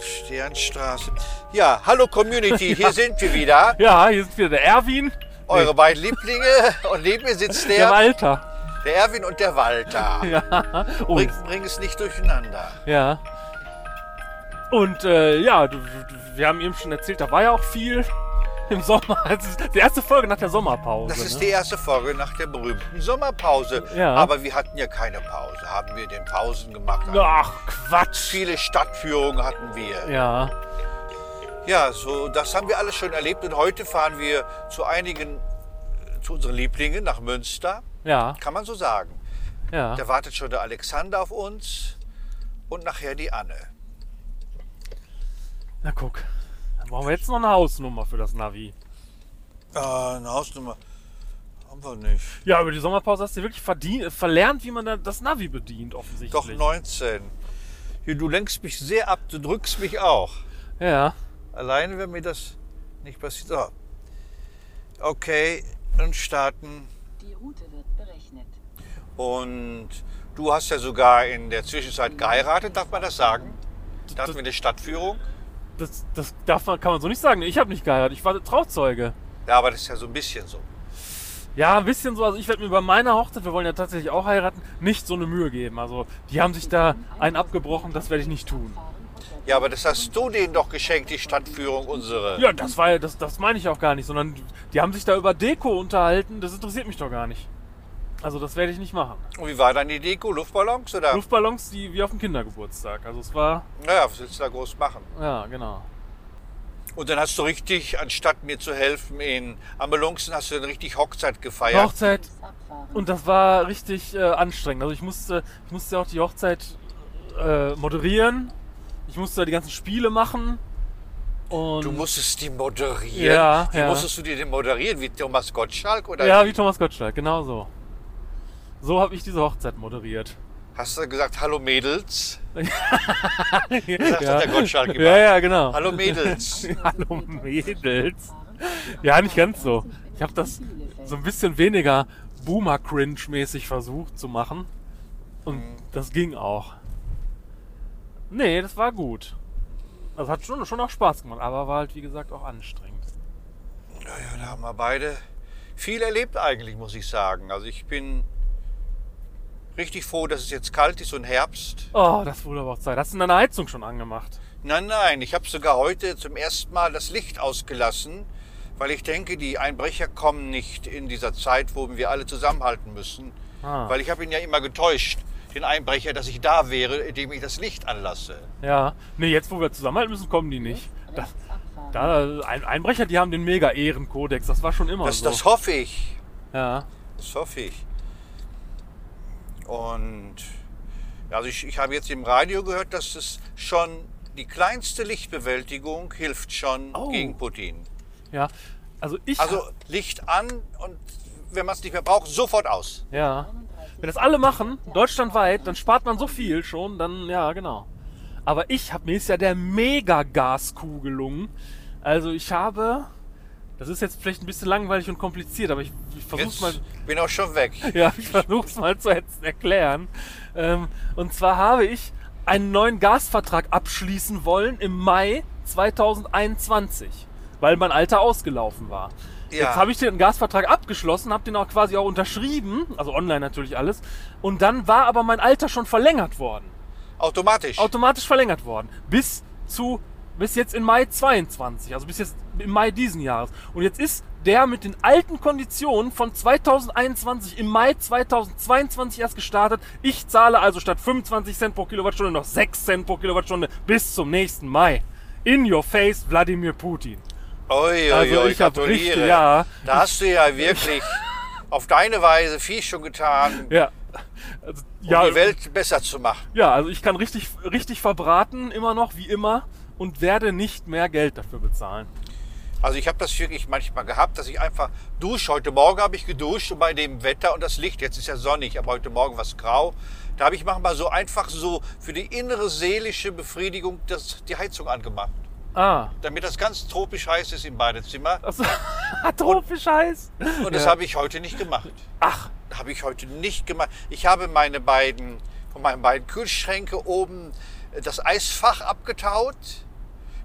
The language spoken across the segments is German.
Sternstraße. Ja, hallo Community, hier sind wir wieder. Ja, hier sind wieder der Erwin, Eure beiden Lieblinge. Und neben mir sitzt der der, Walter. der Erwin und der Walter. Ja. Und, Bring, bring es nicht durcheinander. ja. Und äh, ja, du, du, wir haben eben schon erzählt, da war ja auch viel im Sommer. Das ist die erste Folge nach der Sommerpause. Das ist ne? die erste Folge nach der berühmten Sommerpause. Ja. Aber wir hatten ja keine Pause. Haben wir den Pausen gemacht? Ach, Quatsch. Viele Stadtführungen hatten wir. Ja. Ja, so, das haben wir alles schon erlebt. Und heute fahren wir zu einigen, zu unseren Lieblingen nach Münster. Ja. Kann man so sagen. Ja. Da wartet schon der Alexander auf uns und nachher die Anne. Na guck. Dann brauchen wir jetzt noch eine Hausnummer für das Navi. Ah, eine Hausnummer haben wir nicht. Ja, über die Sommerpause hast du wirklich verdient, verlernt, wie man da das Navi bedient, offensichtlich. Doch 19. Hier, du lenkst mich sehr ab, du drückst mich auch. Ja. Alleine wäre mir das nicht passiert. So. Okay, und starten. Die Route wird berechnet. Und du hast ja sogar in der Zwischenzeit geheiratet, darf man das sagen? Da hatten wir eine Stadtführung. Das, das darf man, kann man so nicht sagen. Ich habe nicht geheiratet, ich war Trauzeuge. Ja, aber das ist ja so ein bisschen so. Ja, ein bisschen so. Also ich werde mir bei meiner Hochzeit, wir wollen ja tatsächlich auch heiraten, nicht so eine Mühe geben. Also die haben sich da einen abgebrochen, das werde ich nicht tun. Ja, aber das hast du denen doch geschenkt, die Stadtführung unsere. Ja, das war ja, das, das meine ich auch gar nicht, sondern die haben sich da über Deko unterhalten, das interessiert mich doch gar nicht. Also das werde ich nicht machen. Und wie war die Deko? Luftballons oder? Luftballons, die wie auf dem Kindergeburtstag. Also es war, Naja, was willst du da groß machen? ja, genau. Und dann hast du richtig, anstatt mir zu helfen in Ambulancen, hast du dann richtig Hochzeit gefeiert. Hochzeit und das war richtig äh, anstrengend. Also ich musste, ich musste auch die Hochzeit äh, moderieren. Ich musste die ganzen Spiele machen. Und Du musstest die moderieren. Ja, Wie ja. musstest du die denn moderieren? Wie Thomas Gottschalk? Oder Ja, wie Thomas Gottschalk, genau so. So habe ich diese Hochzeit moderiert. Hast du gesagt, hallo Mädels? ja. hat der Gottschalk gemacht. Ja, ja, genau. Hallo Mädels. Hallo Mädels. Ja, nicht ganz so. Ich habe das so ein bisschen weniger Boomer-Cringe-mäßig versucht zu machen. Und Mhm. das ging auch. Nee, das war gut. Das hat schon, schon auch Spaß gemacht, aber war halt, wie gesagt, auch anstrengend. Ja, da haben wir beide viel erlebt eigentlich, muss ich sagen. Also ich bin richtig froh, dass es jetzt kalt ist und Herbst. Oh, das wurde aber auch Zeit. Hast du deine Heizung schon angemacht? Nein, nein, ich habe sogar heute zum ersten Mal das Licht ausgelassen, weil ich denke, die Einbrecher kommen nicht in dieser Zeit, wo wir alle zusammenhalten müssen. Ah. Weil ich habe ihn ja immer getäuscht, den Einbrecher, dass ich da wäre, indem ich das Licht anlasse. Ja. Nee, jetzt, wo wir zusammenhalten müssen, kommen die nicht. Das, da, ein, Einbrecher, die haben den Mega-Ehrenkodex. Das war schon immer Das, so. das hoffe ich. ja. Das hoffe ich. Und also ich, ich habe jetzt im Radio gehört, dass es schon die kleinste Lichtbewältigung hilft schon Oh. gegen Putin. Ja. Also ich. Also Licht an und wenn man es nicht mehr braucht, sofort aus. Ja. Wenn das alle machen, deutschlandweit, dann spart man so viel schon, dann, ja, genau. Aber ich habe mir ist ja der Mega-Gaskuh gelungen. Also ich habe, das ist jetzt vielleicht ein bisschen langweilig und kompliziert, aber ich, ich versuch's Jetzt mal, bin auch schon weg. ja, ich versuch's mal zu er- erklären. Ähm, und zwar habe ich einen neuen Gasvertrag abschließen wollen im Mai 2021, weil mein alter ausgelaufen war. Ja. Jetzt habe ich den Gasvertrag abgeschlossen, habe den auch quasi auch unterschrieben, also online natürlich alles. Und dann war aber mein Alter schon verlängert worden, Automatisch. automatisch verlängert worden, bis zu bis jetzt in Mai 22, also bis jetzt im Mai diesen Jahres. Und jetzt ist der mit den alten Konditionen von 2021 im Mai 2022 erst gestartet. Ich zahle also statt 25 Cent pro Kilowattstunde noch 6 Cent pro Kilowattstunde bis zum nächsten Mai. In your face, Wladimir Putin. Ui, ui, Also ui, ich gratuliere. richtig- ja. Da hast du ja wirklich auf deine Weise viel schon getan, Ja. Also, um ja, die Welt besser zu machen. ja, also ich kann richtig, richtig verbraten, immer noch, wie immer, und werde nicht mehr Geld dafür bezahlen. Also ich habe das wirklich manchmal gehabt, dass ich einfach dusche. Heute Morgen habe ich geduscht und bei dem Wetter und das Licht, jetzt ist ja sonnig, aber heute Morgen war es grau. Da habe ich manchmal so einfach so für die innere seelische Befriedigung das, die Heizung angemacht. Ah, Damit das ganz tropisch heiß ist im Badezimmer. also, tropisch heiß. Und das Ja. habe ich heute nicht gemacht. Ach, Habe ich heute nicht gemacht. Ich habe meine beiden, von meinen beiden Kühlschränke oben das Eisfach abgetaut.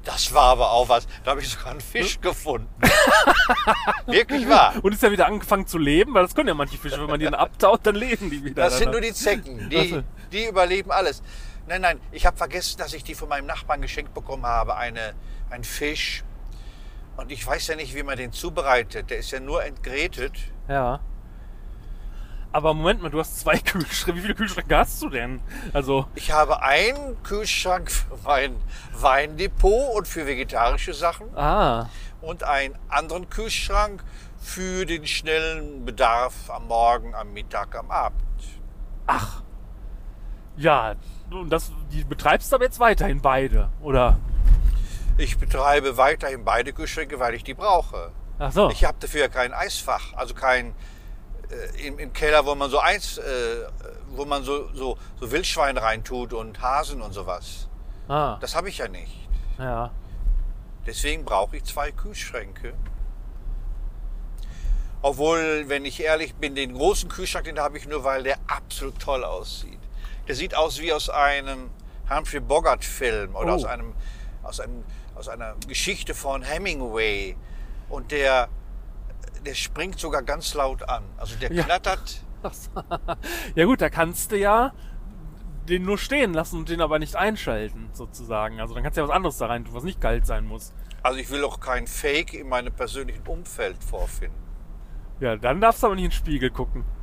Das war aber auch was. Da habe ich sogar einen Fisch gefunden. Wirklich wahr. Und ist ja wieder angefangen zu leben, weil das können ja manche Fische, wenn man die dann abtaut, dann leben die wieder. Das sind nur die Zecken. Die, so. die überleben alles. Nein, nein, ich habe vergessen, dass ich die von meinem Nachbarn geschenkt bekommen habe. Eine, ein Fisch. Und ich weiß ja nicht, wie man den zubereitet. Der ist ja nur entgrätet. Ja. Aber Moment mal, du hast zwei Kühlschränke. Wie viele Kühlschränke hast du denn? Also, Ich habe einen Kühlschrank für mein Weindepot und für vegetarische Sachen ah, und einen anderen Kühlschrank für den schnellen Bedarf am Morgen, am Mittag, am Abend. ach. Ja, und das, die betreibst du aber jetzt weiterhin beide, oder? Ich betreibe weiterhin beide Kühlschränke, weil ich die brauche. Ach so. Ich habe dafür ja kein Eisfach, also kein äh, im, im Keller, wo man so Eis, äh, wo man so, so, so Wildschwein reintut und Hasen und sowas. ah, Das habe ich ja nicht. ja. Deswegen brauche ich zwei Kühlschränke. Obwohl, wenn ich ehrlich bin, den großen Kühlschrank, den habe ich nur, weil der absolut toll aussieht. Der sieht aus wie aus einem Humphrey Bogart-Film oder Oh. aus, einem, aus, einem, aus einer Geschichte von Hemingway. Und der, der springt sogar ganz laut an. Also der Ja. knattert. Ja gut, da kannst du ja den nur stehen lassen und den aber nicht einschalten, sozusagen. Also dann kannst du ja was anderes da rein tun, was nicht kalt sein muss. Also ich will auch kein Fake in meinem persönlichen Umfeld vorfinden. Ja, dann darfst du aber nicht in den Spiegel gucken.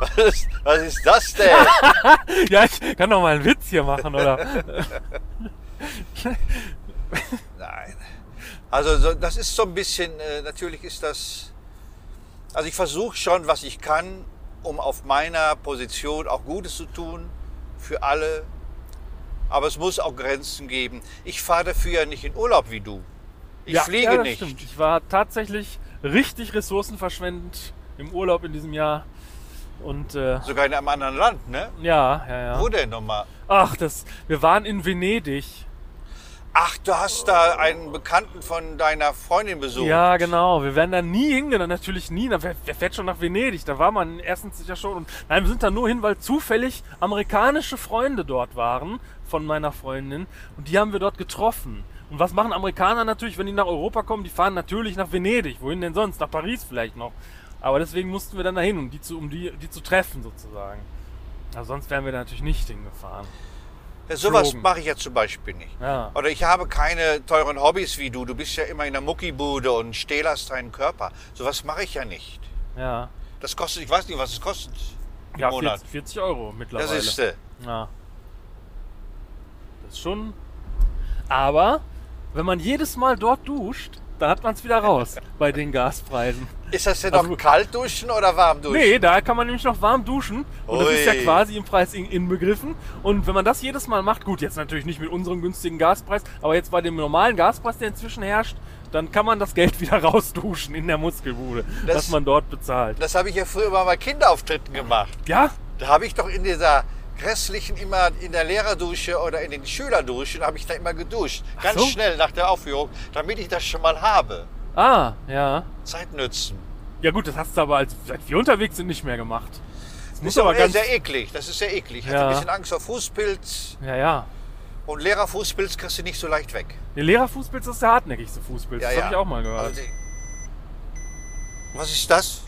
Was ist, was ist das denn? Ja, ich kann doch mal einen Witz hier machen, oder? Nein. Also so, das ist so ein bisschen, äh, natürlich ist das, also ich versuche schon, was ich kann, um auf meiner Position auch Gutes zu tun für alle. Aber es muss auch Grenzen geben. Ich fahre dafür ja nicht in Urlaub wie du. Ich ja, fliege ja, das nicht. Stimmt. Ich war tatsächlich richtig ressourcenverschwendend im Urlaub in diesem Jahr. Und äh, Sogar in einem anderen Land, ne? ja, ja, ja. Wo denn nochmal? Ach, das. Wir waren in Venedig. Ach, du hast da einen Bekannten von deiner Freundin besucht. Ja, genau. Wir wären da nie hingegangen, natürlich nie. Wer, wer fährt schon nach Venedig? Da war man erstens ja schon. Und, nein, wir sind da nur hin, weil zufällig amerikanische Freunde dort waren von meiner Freundin. Und die haben wir dort getroffen. Und was machen Amerikaner natürlich, wenn die nach Europa kommen? Die fahren natürlich nach Venedig. Wohin denn sonst? Nach Paris vielleicht noch. Aber deswegen mussten wir dann dahin, um die zu, um die, die zu treffen sozusagen. Also sonst wären wir da natürlich nicht hingefahren. Sowas mache ich ja zum Beispiel nicht. Ja. Oder ich habe keine teuren Hobbys wie du. Du bist ja immer in der Muckibude und stählerst deinen Körper. Sowas mache ich ja nicht. Ja. Das kostet, ich weiß nicht, was es kostet im Ja, Monat. 40, 40 Euro mittlerweile. Das ist, äh, Ja. Das ist schon. Aber wenn man jedes Mal dort duscht, dann hat man es wieder raus bei den Gaspreisen. ist das denn Also- noch kalt duschen oder warm duschen? Nee, da kann man nämlich noch warm duschen. Und das ist ja Ui. quasi im Preis in- inbegriffen. Und wenn man das jedes Mal macht, gut, jetzt natürlich nicht mit unserem günstigen Gaspreis, aber jetzt bei dem normalen Gaspreis, der inzwischen herrscht, dann kann man das Geld wieder rausduschen in der Muskelbude, Das- was man dort bezahlt. Das habe ich ja früher bei Kinderauftritten gemacht. Ja? Da habe ich doch in dieser grässlichen immer in der Lehrerdusche oder in den Schülerduschen habe ich da immer geduscht. Ganz so. schnell nach der Aufführung, damit ich das schon mal habe. Ah, ja. Zeit nützen. Ja gut, das hast du aber, als seit wir unterwegs sind, nicht mehr gemacht. Das Das muss ist aber ganz... sehr eklig. Das ist sehr eklig. Ich hatte Ja. ein bisschen Angst vor Fußpilz. Ja, ja. Und Lehrerfußpilz kriegst du nicht so leicht weg. Der Lehrerfußpilz ist der hartnäckigste Fußpilz. das habe ich auch mal gehört. Also, was ist das?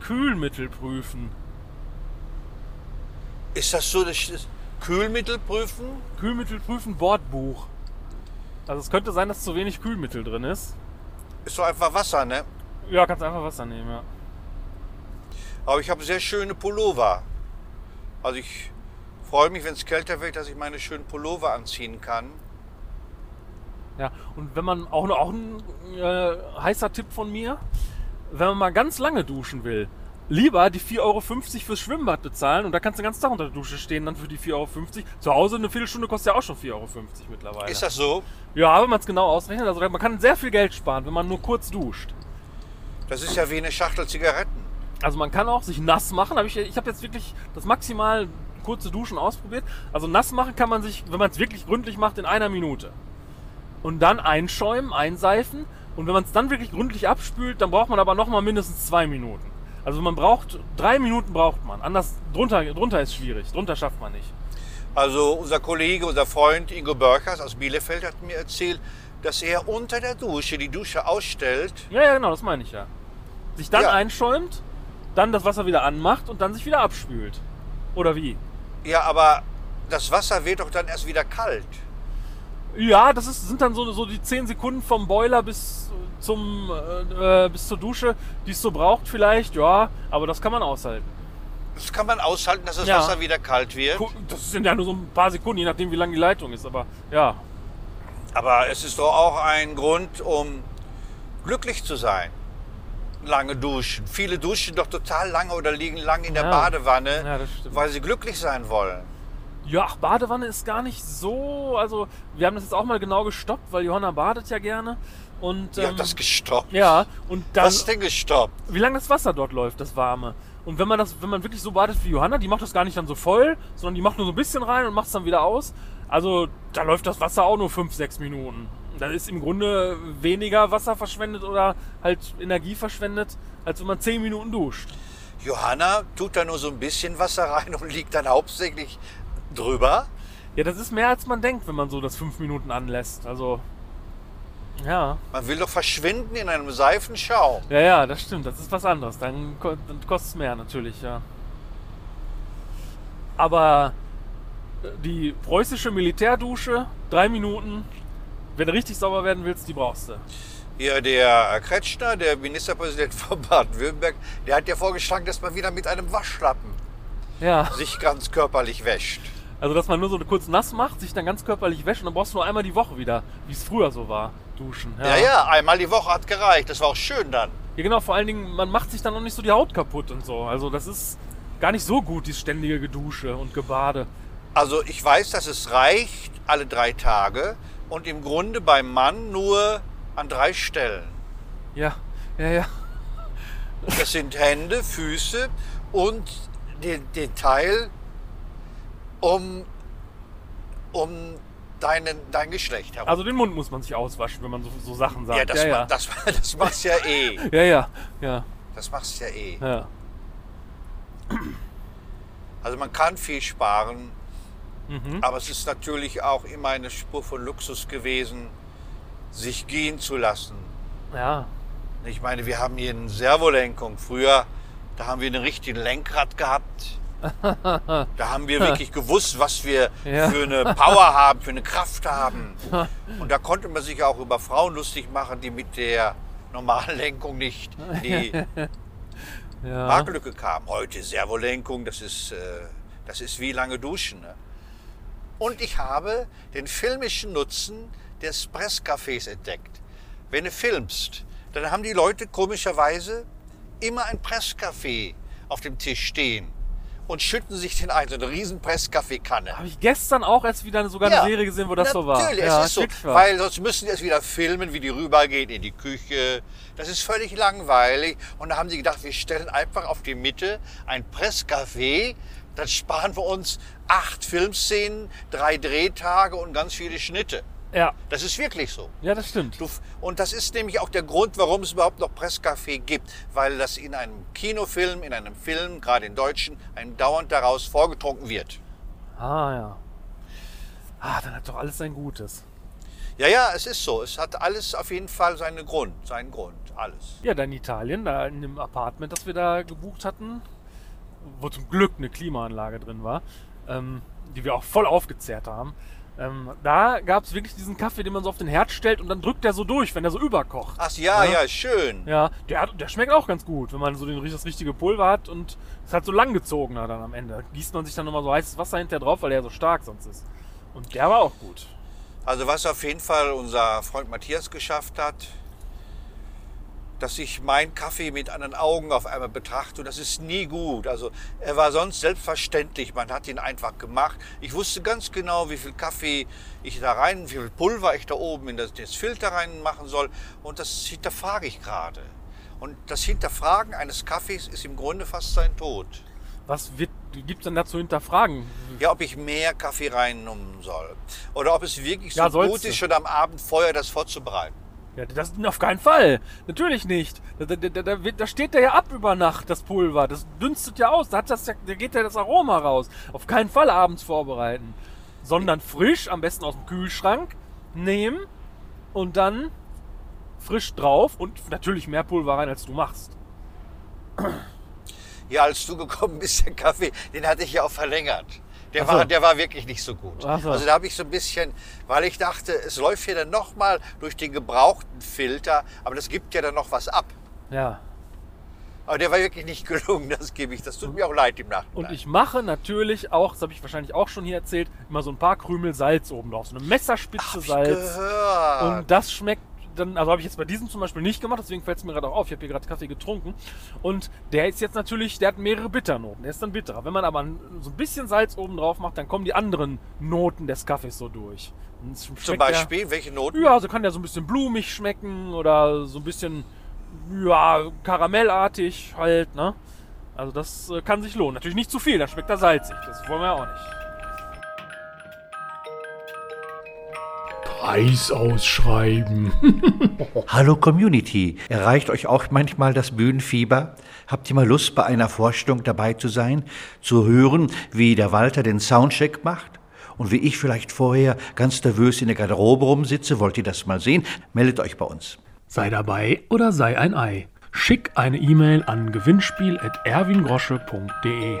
Kühlmittel prüfen. Ist das so das das Kühlmittel prüfen? Kühlmittel prüfen Bordbuch. Also es könnte sein, dass zu wenig Kühlmittel drin ist. Ist so einfach Wasser, ne? Ja, kannst einfach Wasser nehmen, ja. Aber ich habe sehr schöne Pullover. Also ich freue mich, wenn es kälter wird, dass ich meine schönen Pullover anziehen kann. Ja, und wenn man auch, auch ein äh, heißer Tipp von mir, wenn man mal ganz lange duschen will, lieber die 4,50 Euro fürs Schwimmbad bezahlen und da kannst du den ganzen Tag unter der Dusche stehen, dann für die 4,50 Euro. Zu Hause eine Viertelstunde kostet ja auch schon 4,50 Euro mittlerweile. Ist das so? Ja, wenn man es genau ausrechnet. Also man kann sehr viel Geld sparen, wenn man nur kurz duscht. Das ist ja wie eine Schachtel Zigaretten. Also man kann auch sich nass machen. Ich ich habe jetzt wirklich das maximal kurze Duschen ausprobiert. Also nass machen kann man sich, wenn man es wirklich gründlich macht, in einer Minute. Und dann einschäumen, einseifen. Und wenn man es dann wirklich gründlich abspült, dann braucht man aber noch mal mindestens zwei Minuten. Also man braucht, drei Minuten braucht man. Anders, drunter, drunter ist schwierig. Drunter schafft man nicht. Also unser Kollege, unser Freund Ingo Börchers aus Bielefeld hat mir erzählt, dass er unter der Dusche die Dusche ausstellt. Ja, ja, genau, das meine ich ja. Sich dann Ja. einschäumt, dann das Wasser wieder anmacht und dann sich wieder abspült. Oder wie? Ja, aber das Wasser wird doch dann erst wieder kalt. Ja, das ist, sind dann so, so die 10 Sekunden vom Boiler bis zum äh, äh, bis zur Dusche, die es so braucht vielleicht, ja, aber das kann man aushalten. Das kann man aushalten, dass das Ja. Wasser wieder kalt wird. Das sind ja nur so ein paar Sekunden, je nachdem wie lang die Leitung ist, aber ja. Aber es ist doch auch ein Grund, um glücklich zu sein. Lange duschen. Viele duschen doch total lange oder liegen lang in der Ja. Badewanne, Ja, weil sie glücklich sein wollen. Ja, ach, Badewanne ist gar nicht so, also wir haben das jetzt auch mal genau gestoppt, weil Johanna badet ja gerne und Ja, ähm, das gestoppt. ja, und dann Was denn gestoppt? wie lange das Wasser dort läuft, das warme. Und wenn man das, wenn man wirklich so badet wie Johanna, die macht das gar nicht dann so voll, sondern die macht nur so ein bisschen rein und macht es dann wieder aus. Also da läuft das Wasser auch nur 5, 6 Minuten. Da ist im Grunde weniger Wasser verschwendet oder halt Energie verschwendet, als wenn man 10 Minuten duscht. Johanna tut da nur so ein bisschen Wasser rein und liegt dann hauptsächlich drüber. Ja, das ist mehr als man denkt, wenn man so das 5 Minuten anlässt. Also ja, Man will doch verschwinden in einem Seifenschaum. ja, ja, das stimmt. Das ist was anderes. Dann, dann kostet es mehr natürlich, ja. Aber die preußische Militärdusche, drei Minuten, wenn du richtig sauber werden willst, die brauchst du. Hier der Kretschner, der Ministerpräsident von Baden-Württemberg, der hat ja vorgeschlagen, dass man wieder mit einem Waschlappen Ja, sich ganz körperlich wäscht. also dass man nur so kurz nass macht, sich dann ganz körperlich wäscht und dann brauchst du nur einmal die Woche wieder, wie es früher so war, duschen. Ja, ja, einmal die Woche hat gereicht. Das war auch schön dann. Ja, genau, vor allen Dingen, man macht sich dann noch nicht so die Haut kaputt und so. Also das ist gar nicht so gut, dieses ständige Gedusche und Gebade. Also ich weiß, dass es reicht alle drei Tage und im Grunde beim Mann nur an drei Stellen. Ja, ja, ja. Das sind Hände, Füße und den, den Teil um, um deinen, dein Geschlecht herum. Also den Mund muss man sich auswaschen, wenn man so, so Sachen sagt. ja, das, ja, ma- ja. Das, das machst ja eh. ja, ja, ja, Das machst ja eh. ja. Also man kann viel sparen, Mhm. aber es ist natürlich auch immer eine Spur von Luxus gewesen, sich gehen zu lassen. Ja, Ich meine, wir haben hier eine Servolenkung. Früher, da haben wir ein richtiges Lenkrad gehabt. Da haben wir wirklich gewusst, was wir Ja. für eine Power haben, für eine Kraft haben. Und da konnte man sich auch über Frauen lustig machen, die mit der normalen Lenkung nicht in die ja. Kamen. Heute Servolenkung, das ist, äh, das ist wie lange duschen. Ne? Und ich habe den filmischen Nutzen des Presscafés entdeckt. Wenn du filmst, dann haben die Leute komischerweise immer ein Presscafé auf dem Tisch stehen und schütten sich den ein, so eine riesen Presskaffeekanne. Habe ich gestern auch erst wieder sogar eine Serie gesehen, wo das so war. Natürlich, ja, es ist so, weil sonst müssen die erst wieder filmen, wie die rübergehen in die Küche. Das ist völlig langweilig. Und da haben sie gedacht, wir stellen einfach auf die Mitte ein Presscafé. Dann sparen wir uns acht Filmszenen, drei Drehtage und ganz viele Schnitte. Ja, Das ist wirklich so. ja, das stimmt. Du, und das ist nämlich auch der Grund, warum es überhaupt noch Presscafé gibt. Weil das in einem Kinofilm, in einem Film, gerade in Deutschen, einem dauernd daraus vorgetrunken wird. Ah, ja. Ah, dann hat doch alles sein Gutes. Ja, ja, es ist so. Es hat alles auf jeden Fall seinen Grund. Seinen Grund. Alles. Ja, da in Italien, da in dem Apartment, das wir da gebucht hatten, wo zum Glück eine Klimaanlage drin war, ähm, die wir auch voll aufgezehrt haben. Ähm, da gab es wirklich diesen Kaffee, den man so auf den Herd stellt und dann drückt der so durch, wenn der so überkocht. Ach ja, Ja. ja, schön. Ja, der, der schmeckt auch ganz gut, wenn man so den, das richtige Pulver hat und es hat so langgezogener dann am Ende. Gießt man sich dann nochmal so heißes Wasser hinterher drauf, weil der so stark sonst ist. Und der war auch gut. Also was auf jeden Fall unser Freund Matthias geschafft hat, dass ich meinen Kaffee mit anderen Augen auf einmal betrachte. Und das ist nie gut. Also er war sonst selbstverständlich. Man hat ihn einfach gemacht. Ich wusste ganz genau, wie viel Kaffee ich da rein, wie viel Pulver ich da oben in das, das Filter rein machen soll. Und das hinterfrage ich gerade. Und das Hinterfragen eines Kaffees ist im Grunde fast sein Tod. Was gibt es denn da zu hinterfragen? Ja, ob ich mehr Kaffee reinnehmen soll. Oder ob es wirklich so Ja, gut ist, schon am Abend vorher das vorzubereiten. Ja, das auf keinen Fall. Natürlich nicht. Da, da, da, da, steht der ja ab über Nacht, das Pulver. Das dünstet ja aus. Da, hat das da geht ja das Aroma raus. Auf keinen Fall abends vorbereiten. Sondern frisch, am besten aus dem Kühlschrank, nehmen und dann frisch drauf und natürlich mehr Pulver rein, als du machst. Ja, als du gekommen bist, der Kaffee, den hatte ich ja auch verlängert. Der, so. war, der war wirklich nicht so gut. So. Also da habe ich so ein bisschen, weil ich dachte, es läuft hier dann nochmal durch den gebrauchten Filter, aber das gibt ja dann noch was ab. Ja. Aber der war wirklich nicht gelungen, das gebe ich. Das tut mir auch leid im Nachhinein. Und ich mache natürlich auch, das habe ich wahrscheinlich auch schon hier erzählt, immer so ein paar Krümel Salz oben drauf. So eine Messerspitze Salz. gehört. Und das schmeckt dann, also habe ich jetzt bei diesem zum Beispiel nicht gemacht, deswegen fällt es mir gerade auch auf. Ich habe hier gerade Kaffee getrunken. Und der ist jetzt natürlich, der hat mehrere Bitternoten. Der ist dann bitterer. Wenn man aber so ein bisschen Salz oben drauf macht, dann kommen die anderen Noten des Kaffees so durch. Zum der- Beispiel, welche Noten? ja, also kann der so ein bisschen blumig schmecken oder so ein bisschen, ja, karamellartig halt, ne? Also das äh, kann sich lohnen. Natürlich nicht zu viel, dann schmeckt er salzig. Das wollen wir ja auch nicht. Preis ausschreiben. Hallo Community, erreicht euch auch manchmal das Bühnenfieber? Habt ihr mal Lust, bei einer Vorstellung dabei zu sein, zu hören, wie der Walter den Soundcheck macht? Und wie ich vielleicht vorher ganz nervös in der Garderobe rumsitze, wollt ihr das mal sehen? Meldet euch bei uns. Sei dabei oder sei ein Ei. Schick eine E-Mail an gewinnspiel.erwingrosche.de.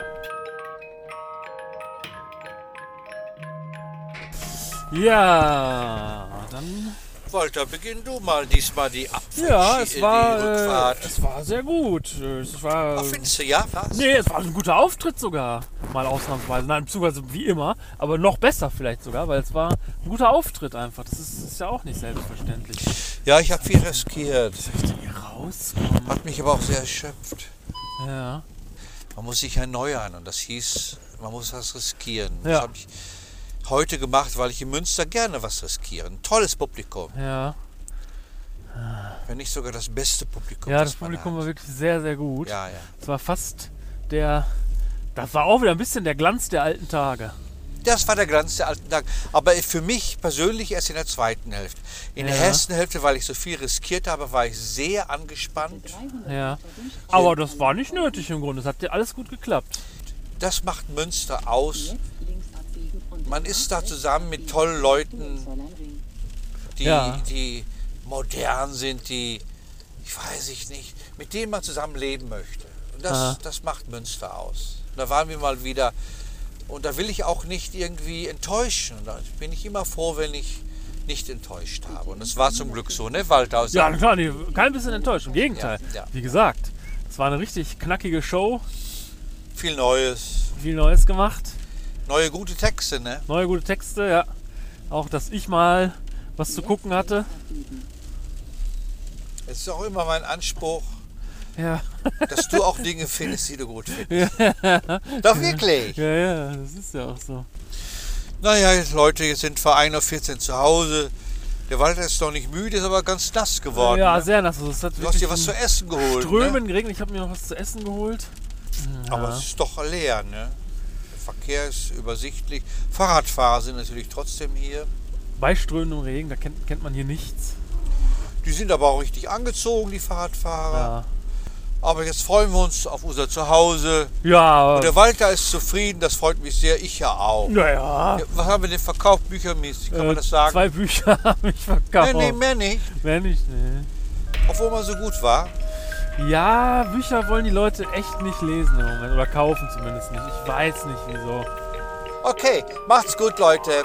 Ja, dann. Walter, beginn du mal diesmal die Abfahrt. Ja, es war, die äh, es war sehr gut. Es war. Ach, findest du, ja, was? Nee, es war ein guter Auftritt sogar. Mal ausnahmsweise. Nein, beziehungsweise wie immer. Aber noch besser vielleicht sogar, weil es war ein guter Auftritt einfach. Das ist, ist ja auch nicht selbstverständlich. Ja, ich habe viel riskiert. Hier rauskommen. Hat mich aber auch sehr erschöpft. Ja. Man muss sich erneuern und das hieß, man muss was riskieren. Ja. Das ich heute gemacht, weil ich in Münster gerne was riskiere. Ein tolles Publikum, Ja. wenn nicht sogar das beste Publikum. Ja, das Publikum hat. war wirklich sehr, sehr gut. Ja, ja. Es war fast der. Das war auch wieder ein bisschen der Glanz der alten Tage. Das war der Glanz der alten Tage. Aber für mich persönlich erst in der zweiten Hälfte. In der Ja. ersten Hälfte, weil ich so viel riskiert habe, war ich sehr angespannt. 300 Ja. Aber das war nicht nötig im Grunde. Es hat dir alles gut geklappt. Das macht Münster aus. Jetzt links abbiegen und Man ist da zusammen mit tollen Leuten, die, Ja. die modern sind, die, ich weiß ich nicht, mit denen man zusammen leben möchte. Und Aha. das, das macht Münster aus. Da waren wir mal wieder. Und da will ich auch nicht irgendwie enttäuschen. Da bin ich immer froh, wenn ich nicht enttäuscht habe. Und das war zum Glück so, ne, Walter? Aus Ja, klar, nee, kein bisschen enttäuscht. Im Gegenteil. Ja, ja. Wie gesagt, es war eine richtig knackige Show. Viel Neues. Viel Neues gemacht. Neue gute Texte, ne? Neue gute Texte, ja. Auch, dass ich mal was zu gucken hatte. Es ist auch immer mein Anspruch, Ja, dass du auch Dinge findest, die du gut findest. Doch wirklich. ja, ja, das ist ja auch so. Naja, jetzt, Leute, jetzt sind wir 1.14 Uhr zu Hause. Der Walter ist noch nicht müde, ist aber ganz nass geworden. Ja, ne? sehr nass. Also, Du hast dir was zu essen geholt. Strömen Ne? geregnet. Ich habe mir noch was zu essen geholt. Aber es ist doch leer. Ne? Der Verkehr ist übersichtlich. Fahrradfahrer sind natürlich trotzdem hier. Bei strömendem Regen, da kennt, kennt man hier nichts. Die sind aber auch richtig angezogen, die Fahrradfahrer. Ja, Aber jetzt freuen wir uns auf unser Zuhause. ja Und der Walter ist zufrieden, das freut mich sehr. Ich ja auch. naja. Ja, Was haben wir denn verkauft, büchermäßig? Kann äh, man das sagen? Zwei Bücher habe ich verkauft. nee, nee, mehr nicht. Mehr nicht, nee. Obwohl man so gut war. Ja, Bücher wollen die Leute echt nicht lesen im Moment. Oder kaufen zumindest nicht. Ich weiß nicht wieso. Okay, macht's gut, Leute.